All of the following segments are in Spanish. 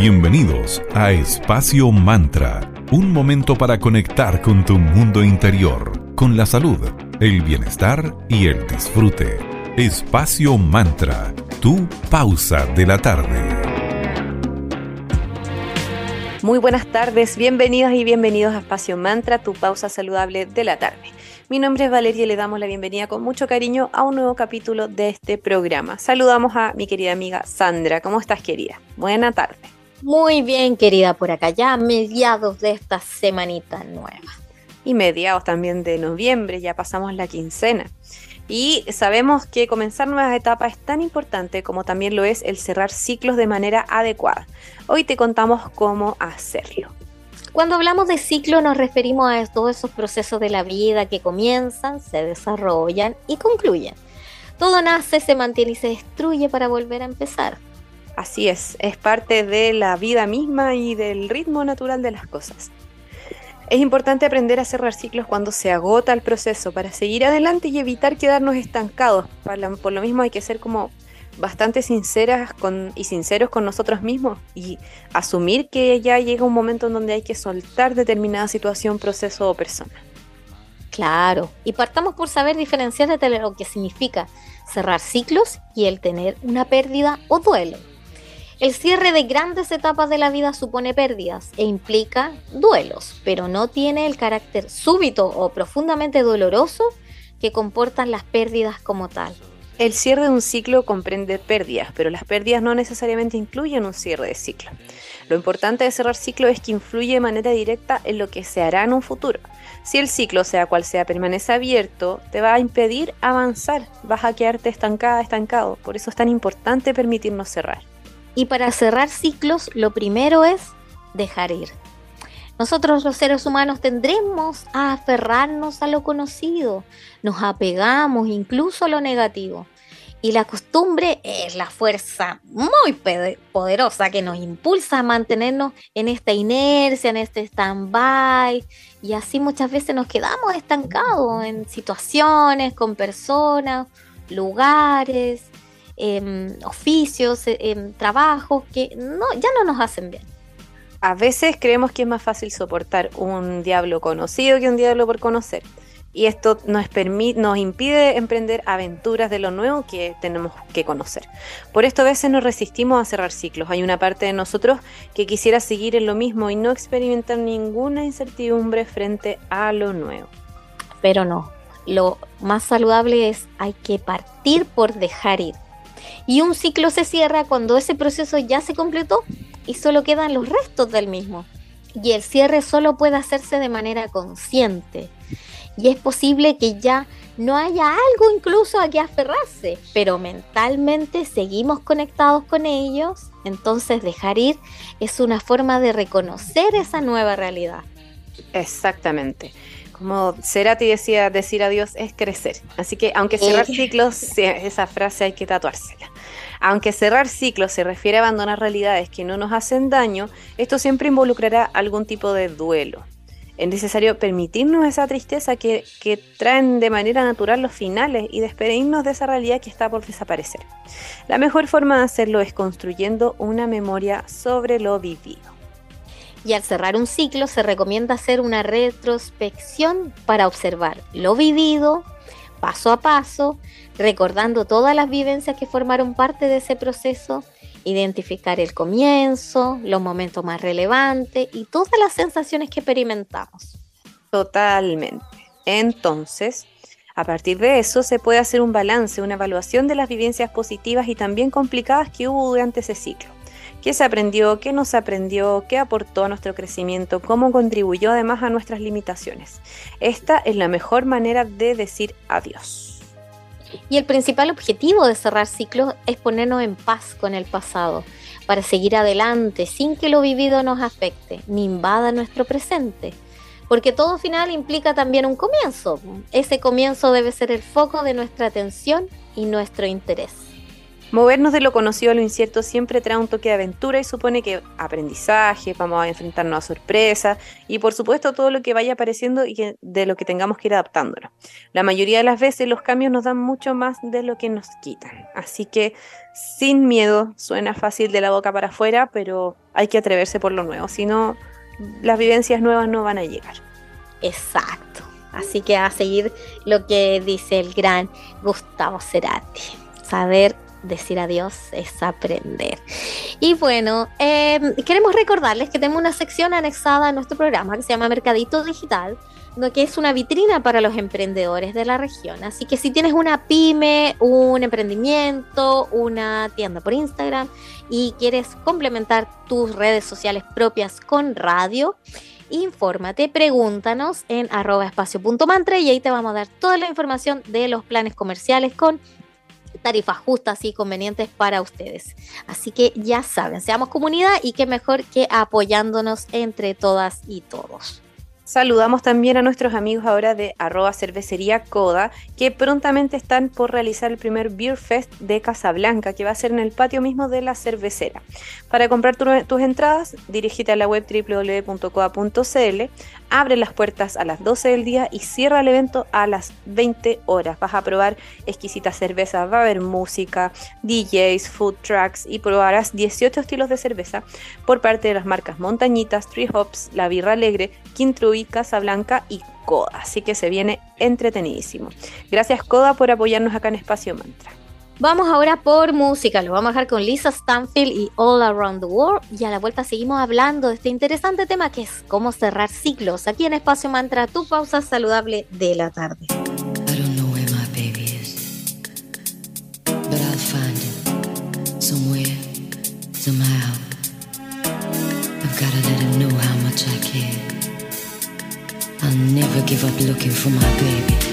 Bienvenidos a Espacio Mantra, un momento para conectar con tu mundo interior, con la salud, el bienestar y el disfrute. Espacio Mantra, tu pausa de la tarde. Muy buenas tardes, bienvenidas y bienvenidos a Espacio Mantra, tu pausa saludable de la tarde. Mi nombre es Valeria y le damos la bienvenida con mucho cariño a un nuevo capítulo de este programa. Saludamos a mi querida amiga Sandra. ¿Cómo estás, querida? Buena tarde. Muy bien, querida, por acá ya mediados de esta semanita nueva. Y mediados también de noviembre, ya pasamos la quincena. Y sabemos que comenzar nuevas etapas es tan importante como también lo es el cerrar ciclos de manera adecuada. Hoy te contamos cómo hacerlo. Cuando hablamos de ciclo nos referimos a todos esos procesos de la vida que comienzan, se desarrollan y concluyen. Todo nace, se mantiene y se destruye para volver a empezar. Así es, es parte de la vida misma y del ritmo natural de las cosas. Es importante aprender a cerrar ciclos cuando se agota el proceso para seguir adelante y evitar quedarnos estancados. Por lo mismo hay que ser como bastante sinceras y sinceros con nosotros mismos y asumir que ya llega un momento en donde hay que soltar determinada situación, proceso o persona. Claro, y partamos por saber diferenciar entre lo que significa cerrar ciclos y el tener una pérdida o duelo. El cierre de grandes etapas de la vida supone pérdidas e implica duelos, pero no tiene el carácter súbito o profundamente doloroso que comportan las pérdidas como tal. El cierre de un ciclo comprende pérdidas, pero las pérdidas no necesariamente incluyen un cierre de ciclo. Lo importante de cerrar ciclo es que influye de manera directa en lo que se hará en un futuro. Si el ciclo, sea cual sea, permanece abierto, te va a impedir avanzar, vas a quedarte estancada, estancado. Por eso es tan importante permitirnos cerrar. Y para cerrar ciclos, lo primero es dejar ir. Nosotros los seres humanos tendremos a aferrarnos a lo conocido, nos apegamos incluso a lo negativo. Y la costumbre es la fuerza muy poderosa que nos impulsa a mantenernos en esta inercia, en este stand-by. Y así muchas veces nos quedamos estancados en situaciones, con personas, lugares, Em, oficios, em, trabajos que no, ya no nos hacen bien. A veces creemos que es más fácil soportar un diablo conocido que un diablo por conocer. Y esto nos, permite, nos impide emprender aventuras de lo nuevo que tenemos que conocer. Por esto a veces nos resistimos a cerrar ciclos. Hay una parte de nosotros que quisiera seguir en lo mismo y no experimentar ninguna incertidumbre frente a lo nuevo. Pero no, lo más saludable es hay que partir por dejar ir y un ciclo se cierra cuando ese proceso ya se completó y solo quedan los restos del mismo. Y el cierre solo puede hacerse de manera consciente. Y es posible que ya no haya algo incluso a que aferrarse, pero mentalmente seguimos conectados con ellos. Entonces dejar ir es una forma de reconocer esa nueva realidad. Exactamente. Como Cerati decía, decir adiós es crecer. Así que aunque cerrar ciclos, esa frase hay que tatuársela. Aunque cerrar ciclos se refiere a abandonar realidades que no nos hacen daño, esto siempre involucrará algún tipo de duelo. Es necesario permitirnos esa tristeza que, que traen de manera natural los finales y despedirnos de esa realidad que está por desaparecer. La mejor forma de hacerlo es construyendo una memoria sobre lo vivido. Y al cerrar un ciclo se recomienda hacer una retrospección para observar lo vivido paso a paso, recordando todas las vivencias que formaron parte de ese proceso, identificar el comienzo, los momentos más relevantes y todas las sensaciones que experimentamos. Totalmente. Entonces, a partir de eso se puede hacer un balance, una evaluación de las vivencias positivas y también complicadas que hubo durante ese ciclo qué se aprendió, qué no se aprendió, qué aportó a nuestro crecimiento, cómo contribuyó además a nuestras limitaciones. Esta es la mejor manera de decir adiós. Y el principal objetivo de cerrar ciclos es ponernos en paz con el pasado, para seguir adelante sin que lo vivido nos afecte ni invada nuestro presente. Porque todo final implica también un comienzo. Ese comienzo debe ser el foco de nuestra atención y nuestro interés. Movernos de lo conocido a lo incierto siempre trae un toque de aventura y supone que aprendizaje, vamos a enfrentarnos a sorpresas y por supuesto todo lo que vaya apareciendo y de lo que tengamos que ir adaptándonos. La mayoría de las veces los cambios nos dan mucho más de lo que nos quitan. Así que sin miedo, suena fácil de la boca para afuera, pero hay que atreverse por lo nuevo, si no las vivencias nuevas no van a llegar. Exacto. Así que a seguir lo que dice el gran Gustavo Cerati. Saber decir adiós es aprender. Y bueno, em, queremos recordarles que tenemos una sección anexada a nuestro programa que se llama Mercadito Digital, que es una vitrina para los emprendedores de la región. Así que si tienes una pyme, un emprendimiento, una tienda por Instagram y quieres complementar tus redes sociales propias con radio, infórmate, pregúntanos en arroba espacio.mantra y ahí te vamos a dar toda la información de los planes comerciales con tarifas justas y convenientes para ustedes. Así que ya saben, seamos comunidad y qué mejor que apoyándonos entre todas y todos. Saludamos también a nuestros amigos ahora de arroba cervecería Coda, que prontamente están por realizar el primer Beer Fest de Casablanca, que va a ser en el patio mismo de la cervecera. Para comprar tus entradas, dirígete a la web www.coda.cl, abre las puertas a las 12 del día y cierra el evento a las 20 horas. Vas a probar exquisitas cervezas, va a haber música, DJs, food trucks y probarás 18 estilos de cerveza por parte de las marcas Montañitas, Tree Hops, La Birra Alegre, Quintruy, Casablanca y Coda. Así que se viene entretenidísimo. Gracias Coda por apoyarnos acá en Espacio Mantra. Vamos ahora por música, lo vamos a dejar con Lisa Stanfield y All Around the World y a la vuelta seguimos hablando de este interesante tema que es cómo cerrar ciclos aquí en Espacio Mantra, tu pausa saludable de la tarde. I'll never give up looking for my baby.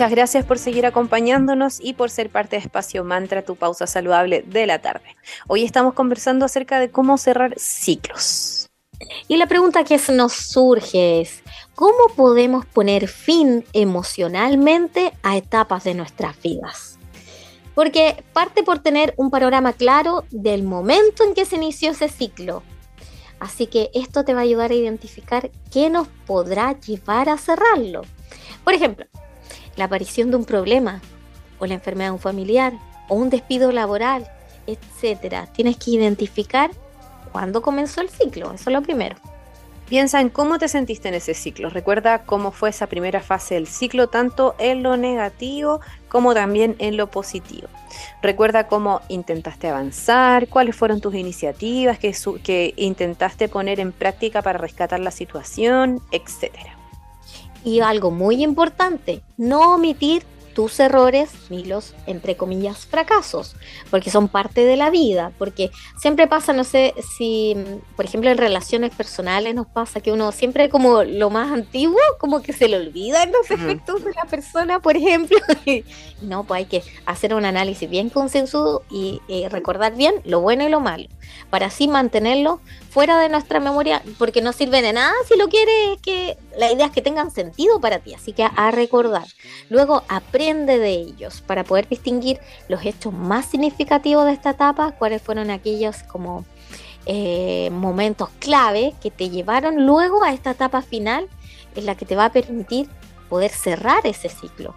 Muchas gracias por seguir acompañándonos y por ser parte de Espacio Mantra, tu pausa saludable de la tarde. Hoy estamos conversando acerca de cómo cerrar ciclos. Y la pregunta que nos surge es, ¿cómo podemos poner fin emocionalmente a etapas de nuestras vidas? Porque parte por tener un panorama claro del momento en que se inició ese ciclo. Así que esto te va a ayudar a identificar qué nos podrá llevar a cerrarlo. Por ejemplo, la aparición de un problema o la enfermedad de un familiar o un despido laboral, etcétera. Tienes que identificar cuándo comenzó el ciclo, eso es lo primero. Piensa en cómo te sentiste en ese ciclo. Recuerda cómo fue esa primera fase del ciclo, tanto en lo negativo como también en lo positivo. Recuerda cómo intentaste avanzar, cuáles fueron tus iniciativas que, que intentaste poner en práctica para rescatar la situación, etcétera. Y algo muy importante, no omitir tus errores ni los, entre comillas, fracasos, porque son parte de la vida, porque siempre pasa, no sé si, por ejemplo, en relaciones personales nos pasa que uno siempre como lo más antiguo, como que se le olvidan los efectos de la persona, por ejemplo, y no, pues hay que hacer un análisis bien consensuado y recordar bien lo bueno y lo malo, para así mantenerlo fuera de nuestra memoria, porque no sirve de nada si lo quieres, que la idea es que tengan sentido para ti, así que a recordar. Luego aprende de ellos para poder distinguir los hechos más significativos de esta etapa, cuáles fueron aquellos como eh, momentos clave que te llevaron luego a esta etapa final en la que te va a permitir poder cerrar ese ciclo.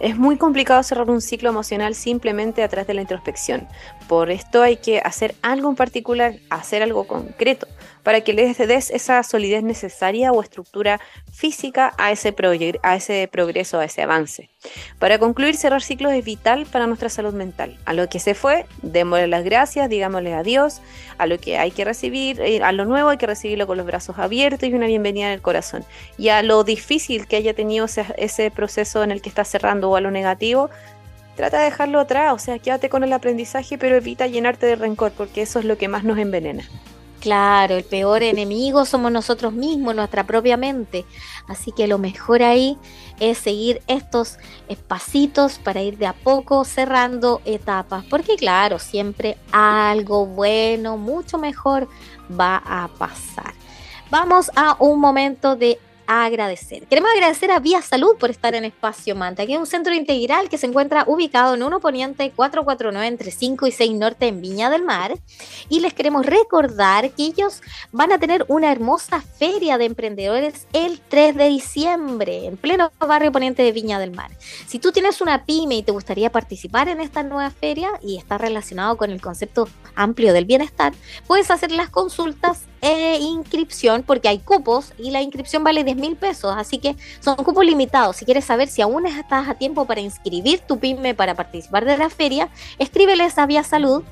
Es muy complicado cerrar un ciclo emocional simplemente a través de la introspección. Por esto hay que hacer algo en particular, hacer algo concreto para que le des esa solidez necesaria o estructura física a ese, a ese progreso, a ese avance. Para concluir, cerrar ciclos es vital para nuestra salud mental. A lo que se fue, démosle las gracias, digámosle adiós, a lo que hay que recibir, eh, a lo nuevo hay que recibirlo con los brazos abiertos y una bienvenida en el corazón. Y a lo difícil que haya tenido ese, ese proceso en el que estás cerrando o a lo negativo, trata de dejarlo atrás, o sea, quédate con el aprendizaje, pero evita llenarte de rencor, porque eso es lo que más nos envenena. Claro, el peor enemigo somos nosotros mismos, nuestra propia mente. Así que lo mejor ahí es seguir estos pasitos para ir de a poco cerrando etapas. Porque claro, siempre algo bueno, mucho mejor va a pasar. Vamos a un momento de agradecer. Queremos agradecer a Vía Salud por estar en Espacio Manta, que es un centro integral que se encuentra ubicado en 1 Poniente 449 entre 5 y 6 Norte en Viña del Mar. Y les queremos recordar que ellos van a tener una hermosa feria de emprendedores el 3 de diciembre en pleno barrio Poniente de Viña del Mar. Si tú tienes una pyme y te gustaría participar en esta nueva feria y está relacionado con el concepto amplio del bienestar, puedes hacer las consultas e inscripción porque hay cupos y la inscripción vale 10 mil pesos, así que son cupos limitados. Si quieres saber si aún estás a tiempo para inscribir tu pyme para participar de la feria, escríbeles a Vía Salud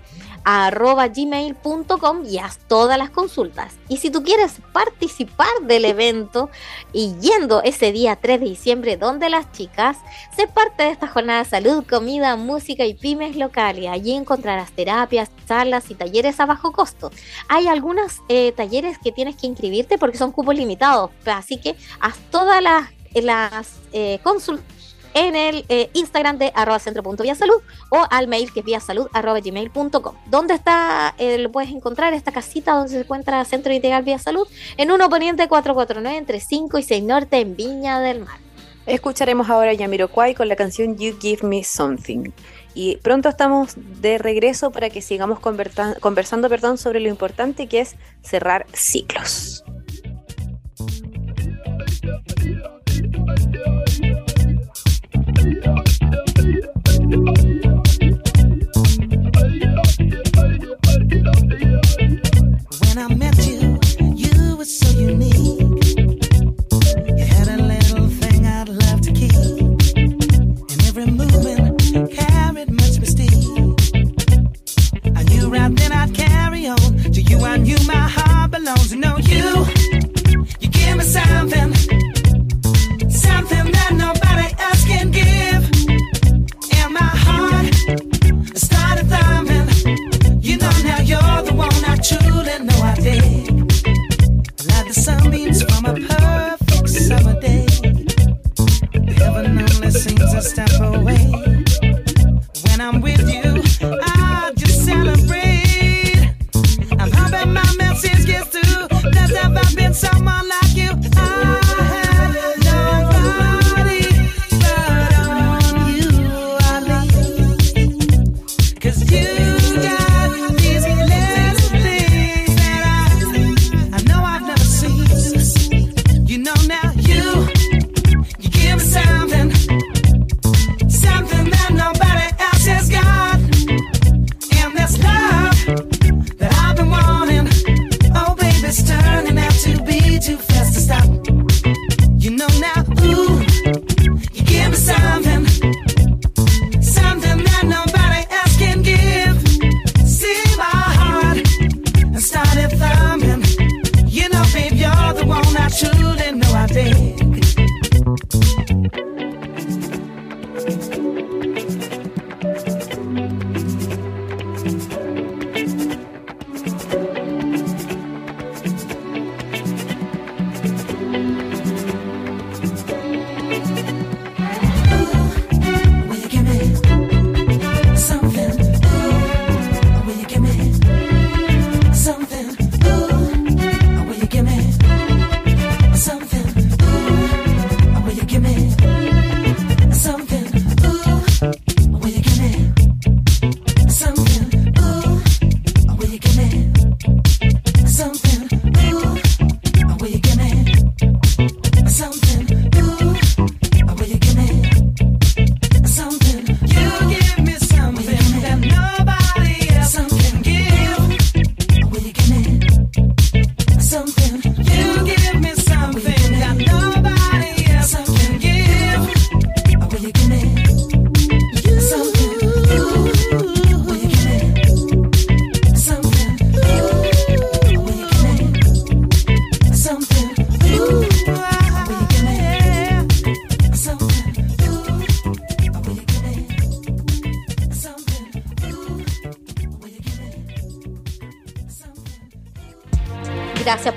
arroba gmail.com y haz todas las consultas. Y si tú quieres participar del evento y yendo ese día 3 de diciembre donde las chicas, sé parte de esta jornada de salud, comida, música y pymes locales. Allí encontrarás terapias, charlas y talleres a bajo costo. Hay algunos eh, talleres que tienes que inscribirte porque son cupos limitados, así que haz todas las, las eh, consultas en el eh, Instagram de arroba salud o al mail que es vía salud arroba. ¿Dónde está? Lo puedes encontrar esta casita donde se encuentra Centro Integral Vía Salud en 1 Poniente 449 entre 5 y 6 Norte en Viña del Mar. Escucharemos ahora a Yamiro Kwai con la canción You Give Me Something. Y pronto estamos de regreso para que sigamos conversando perdón, sobre lo importante que es cerrar ciclos. Yeah.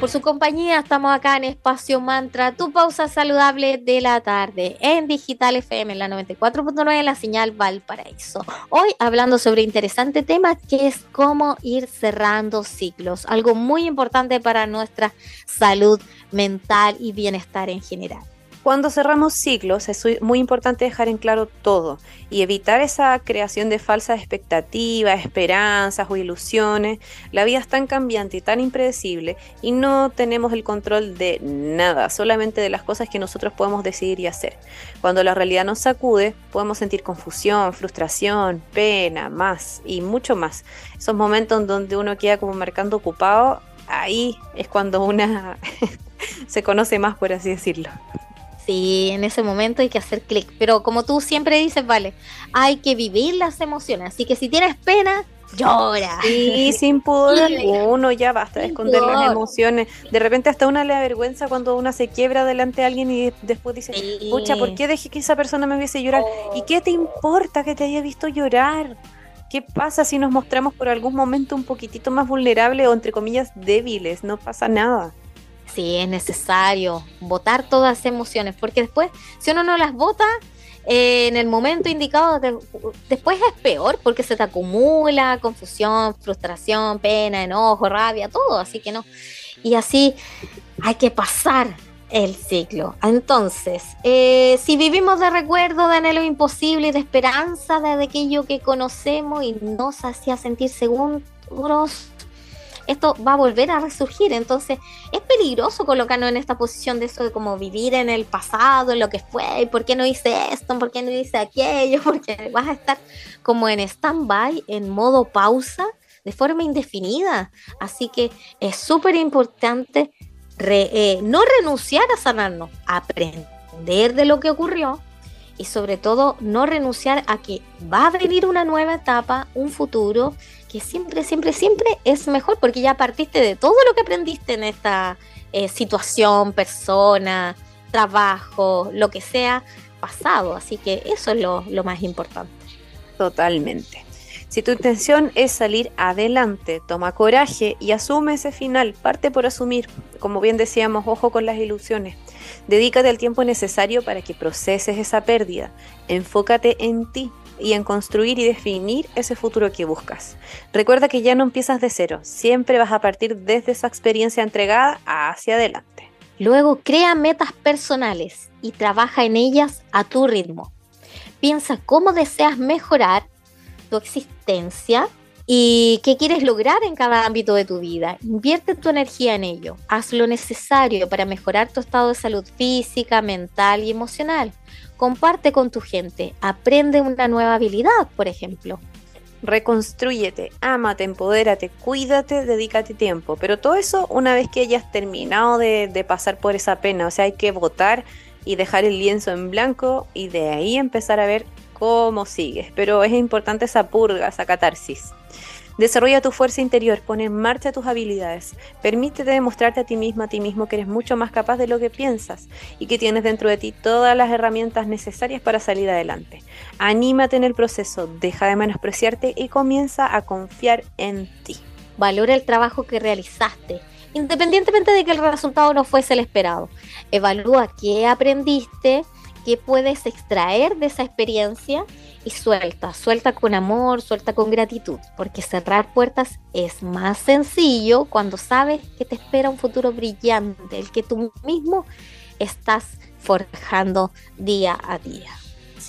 Su compañía. Estamos acá en Espacio Mantra, tu pausa saludable de la tarde, en Digital FM, en la 94.9, en la señal Valparaíso. Hoy hablando sobre interesante tema que es cómo ir cerrando ciclos, algo muy importante para nuestra salud mental y bienestar en general. Cuando cerramos ciclos es muy importante dejar en claro todo y evitar esa creación de falsas expectativas, esperanzas o ilusiones. La vida es tan cambiante y tan impredecible y no tenemos el control de nada, solamente de las cosas que nosotros podemos decidir y hacer. Cuando la realidad nos sacude, podemos sentir confusión, frustración, pena, más y mucho más. Esos momentos donde uno queda como marcando ocupado, ahí es cuando una se conoce más, por así decirlo. Sí, en ese momento hay que hacer clic. Pero como tú siempre dices, vale, hay que vivir las emociones. Así que si tienes pena, llora. Sí, sin pudor alguno, ya basta de esconder las emociones. De repente hasta una le da vergüenza cuando una se quiebra delante de alguien y después dice, pucha, ¿por qué dejé que esa persona me viese llorar? ¿Y qué te importa que te haya visto llorar? ¿Qué pasa si nos mostramos por algún momento un poquitito más vulnerables o entre comillas débiles? No pasa nada. Sí, es necesario votar todas emociones, porque después, si uno no las vota eh, en el momento indicado, después es peor, porque se te acumula confusión, frustración, pena, enojo, rabia, todo, así que no. Y así hay que pasar el ciclo. Entonces, eh, si vivimos de recuerdo, de anhelo imposible de esperanza de aquello que conocemos y nos hacía sentir seguros, esto va a volver a resurgir. Entonces es peligroso colocarnos en esta posición de eso de como vivir en el pasado, en lo que fue, por qué no hice esto, por qué no hice aquello, porque vas a estar como en stand-by, en modo pausa, de forma indefinida. Así que es súper importante eh, no renunciar a sanarnos, aprender de lo que ocurrió y sobre todo no renunciar a que va a venir una nueva etapa, un futuro que siempre, siempre, siempre es mejor porque ya partiste de todo lo que aprendiste en esta eh, situación, persona, trabajo, lo que sea pasado. Así que eso es lo, lo más importante. Totalmente. Si tu intención es salir adelante, toma coraje y asume ese final, parte por asumir. Como bien decíamos, ojo con las ilusiones. Dedícate el tiempo necesario para que proceses esa pérdida. Enfócate en ti, y en construir y definir ese futuro que buscas. Recuerda que ya no empiezas de cero, siempre vas a partir desde esa experiencia entregada hacia adelante. Luego crea metas personales y trabaja en ellas a tu ritmo. Piensa cómo deseas mejorar tu existencia y qué quieres lograr en cada ámbito de tu vida. Invierte tu energía en ello. Haz lo necesario para mejorar tu estado de salud física, mental y emocional. Comparte con tu gente. Aprende una nueva habilidad, por ejemplo. Reconstrúyete, ámate, empodérate, cuídate, dedícate tiempo. Pero todo eso una vez que hayas terminado de, de pasar por esa pena. O sea, hay que votar y dejar el lienzo en blanco y de ahí empezar a ver cómo sigues. Pero es importante esa purga, esa catarsis. Desarrolla tu fuerza interior, pone en marcha tus habilidades, permítete demostrarte a ti mismo, a ti mismo que eres mucho más capaz de lo que piensas y que tienes dentro de ti todas las herramientas necesarias para salir adelante. Anímate en el proceso, deja de menospreciarte y comienza a confiar en ti. Valora el trabajo que realizaste, independientemente de que el resultado no fuese el esperado. Evalúa qué aprendiste, qué puedes extraer de esa experiencia y suelta, suelta con amor, suelta con gratitud, porque cerrar puertas es más sencillo cuando sabes que te espera un futuro brillante, el que tú mismo estás forjando día a día.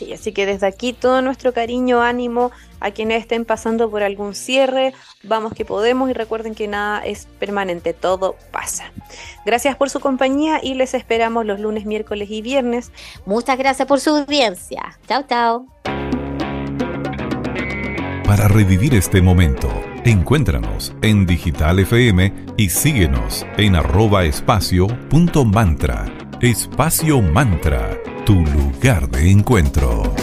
Sí, así que desde aquí todo nuestro cariño, ánimo a quienes estén pasando por algún cierre, vamos que podemos y recuerden que nada es permanente, todo pasa. Gracias por su compañía y les esperamos los lunes, miércoles y viernes. Muchas gracias por su audiencia. Chao, chao. Para revivir este momento, encuéntranos en Digital FM y síguenos en arroba espacio punto mantra. Espacio Mantra, tu lugar de encuentro.